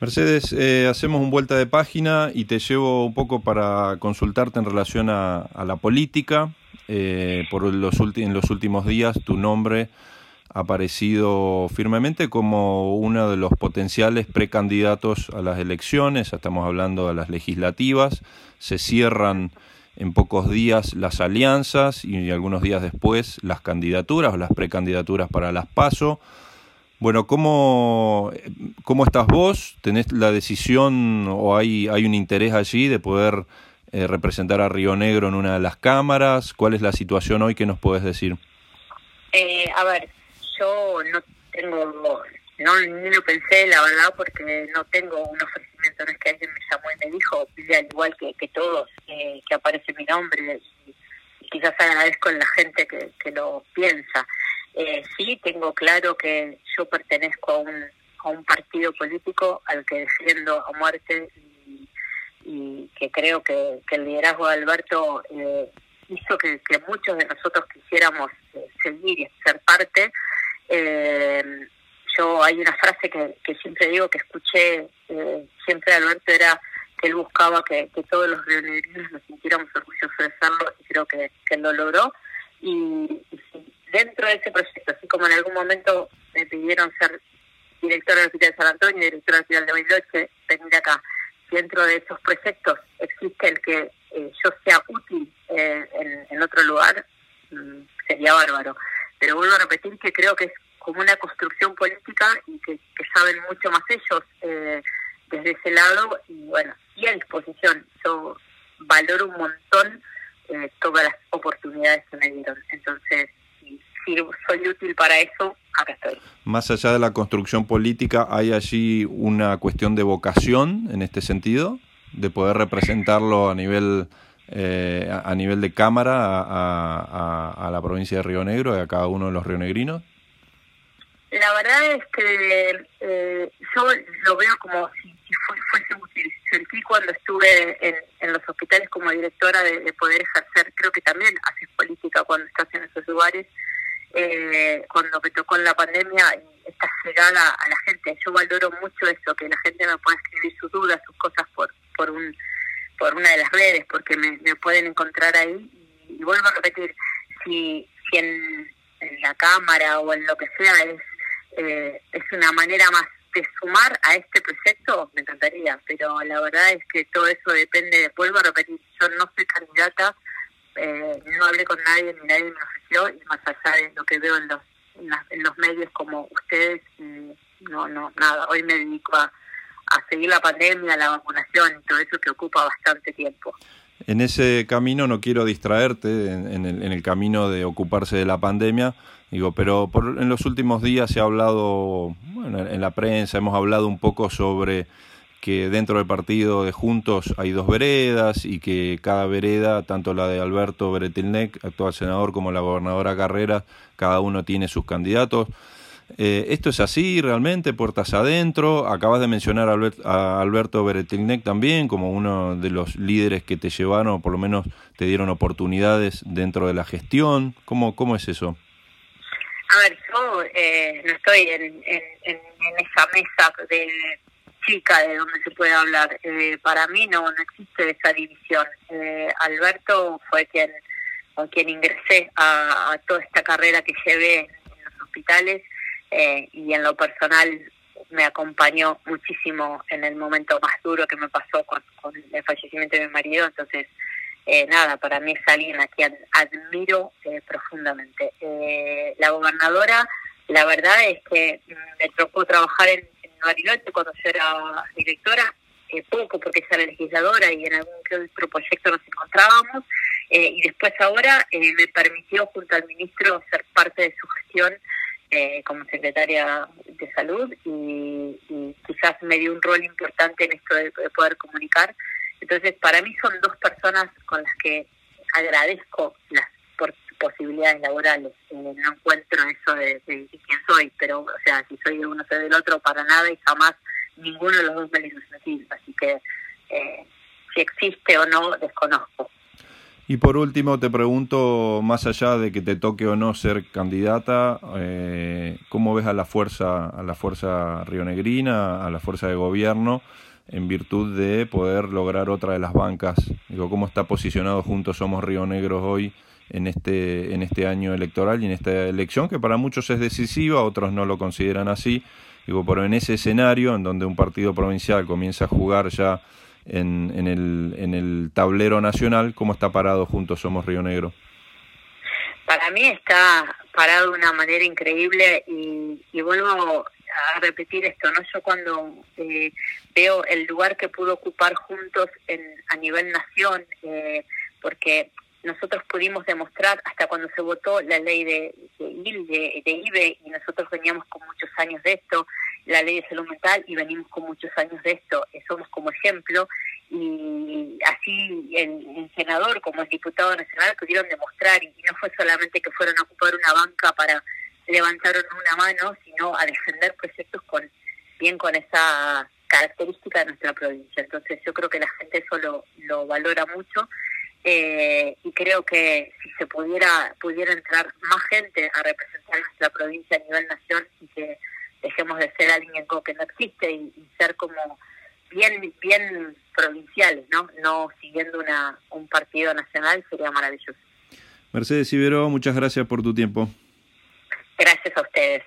Mercedes, eh, hacemos un vuelta de página y te llevo un poco para consultarte en relación a, la política. Eh, por los en los últimos días tu nombre ha aparecido firmemente como uno de los potenciales precandidatos a las elecciones. Estamos hablando de las legislativas. Se cierran en pocos días las alianzas y algunos días después las candidaturas o las precandidaturas para las PASO. Bueno, ¿cómo, ¿cómo estás vos? ¿Tenés la decisión o hay, hay un interés allí de poder eh, representar a Río Negro en una de las cámaras? ¿Cuál es la situación hoy? ¿Qué nos puedes decir? Eh, a ver, yo no tengo, no ni lo pensé, la verdad, porque no tengo un ofrecimiento. No es que alguien me llamó y me dijo, al igual que, que todos, que aparece mi nombre. Y, quizás agradezco a la gente que, que lo piensa. Eh, sí, tengo claro que yo pertenezco a un, a un partido político al que defiendo a muerte y, que creo que, el liderazgo de Alberto eh, hizo que, muchos de nosotros quisiéramos eh, seguir y ser parte. Eh, yo hay una frase que, que siempre digo que escuché siempre de Alberto era que él buscaba que, todos los rionegrinos nos sintiéramos orgullosos de serlo y creo que, que lo logró. Y, dentro de ese proyecto, así como en algún momento me pidieron ser directora del Hospital de San Antonio y directora del Hospital de Bailoche, venir acá. Dentro de esos proyectos existe el que eh, yo sea útil eh, en, otro lugar, mm, sería bárbaro. Pero vuelvo a repetir que creo que es como una construcción política y que, saben mucho más ellos eh, desde ese lado. Y bueno, y a disposición. Yo valoro un montón todas las oportunidades que me dieron. Si soy útil para eso, acá estoy. Más allá de la construcción política, ¿hay allí una cuestión de vocación en este sentido? ¿De poder representarlo a nivel, eh, a nivel de Cámara a, a, la provincia de Río Negro y a cada uno de los rionegrinos? La verdad es que eh, yo lo veo como si, fuese útil. Sentí cuando estuve en, los hospitales como directora de, de, poder ejercer, creo que también haces política cuando estás en esos lugares, eh, cuando me tocó en la pandemia esta llegada a la gente. Yo valoro mucho eso, que la gente me pueda escribir sus dudas, sus cosas por por un por una de las redes, porque me, pueden encontrar ahí. Y, vuelvo a repetir, si, si en, la cámara o en lo que sea es, eh, es una manera más de sumar a este proyecto, me encantaría, pero la verdad es que todo eso depende, vuelvo a repetir, yo no soy candidata, eh, no hablé con nadie ni nadie me ofreció y más allá de lo que veo en los en, los medios como ustedes no no nada hoy me dedico a, a seguir la pandemia la vacunación y todo eso que ocupa bastante tiempo. En ese camino no quiero distraerte en, el, en el camino de ocuparse de la pandemia digo pero por, en los últimos días se ha hablado en la prensa hemos hablado un poco sobre que dentro del partido de Juntos hay dos veredas y que cada vereda, tanto la de Alberto Beretilnec, actual senador, como la gobernadora Carrera, cada uno tiene sus candidatos. Eh, ¿Esto es así realmente? ¿Puertas adentro? Acabas de mencionar a, Alberto Beretilnec también como uno de los líderes que te llevaron, o por lo menos te dieron oportunidades dentro de la gestión. ¿Cómo, cómo es eso? A ver, yo eh, no estoy en esa mesa de de donde se puede hablar. Eh, para mí no, no existe esa división. Eh, Alberto fue quien con quien ingresé a, toda esta carrera que llevé en los hospitales eh, y en lo personal me acompañó muchísimo en el momento más duro que me pasó con, el fallecimiento de mi marido. Entonces, nada, para mí es alguien a quien admiro profundamente. la gobernadora, la verdad es que me tocó trabajar en Bariloche cuando yo era directora, eh, poco porque ella era legisladora y en algún otro proyecto nos encontrábamos, eh, y después ahora eh, me permitió junto al ministro ser parte de su gestión como secretaria de salud y, quizás me dio un rol importante en esto de, poder comunicar. Entonces, para mí son dos personas con las que agradezco las posibilidades laborales. Eh, no encuentro eso de, quién soy, pero, o sea, si soy de uno, soy del otro, para nada y jamás ninguno de los dos me lo Así que eh, si existe o no, desconozco. Y por último, te pregunto, más allá de que te toque o no ser candidata, eh, ¿cómo ves a la fuerza, a la fuerza rionegrina, a la fuerza de gobierno, en virtud de poder lograr otra de las bancas? Digo, ¿cómo está posicionado Juntos Somos Río Negros hoy en este, en este año electoral y en esta elección, que para muchos es decisiva, otros no lo consideran así? Digo, pero en ese escenario, en donde un partido provincial comienza a jugar ya en, en, el, en el tablero nacional, ¿cómo está parado juntos Somos Río Negro? Para mí está parado de una manera increíble y, y vuelvo a repetir esto, ¿no? Yo cuando eh, veo el lugar que pudo ocupar juntos en, a nivel nación, eh, porque nosotros pudimos demostrar hasta cuando se votó la ley de, de, de, IBE y nosotros veníamos con muchos años de esto, la ley de salud mental y venimos con muchos años de esto, eh, somos como ejemplo y así el, senador como el diputado nacional pudieron demostrar y no fue solamente que fueron a ocupar una banca para levantar una mano, sino a defender proyectos con bien con esa característica de nuestra provincia. Entonces yo creo que la gente eso lo, lo valora mucho eh, y creo que si se pudiera pudiera entrar más gente a representar nuestra provincia a nivel nación y que dejemos de ser alguien que no existe y, ser como bien bien provinciales, ¿no? No siguiendo una un partido nacional sería maravilloso. Mercedes Ibero, muchas gracias por tu tiempo. Gracias a ustedes.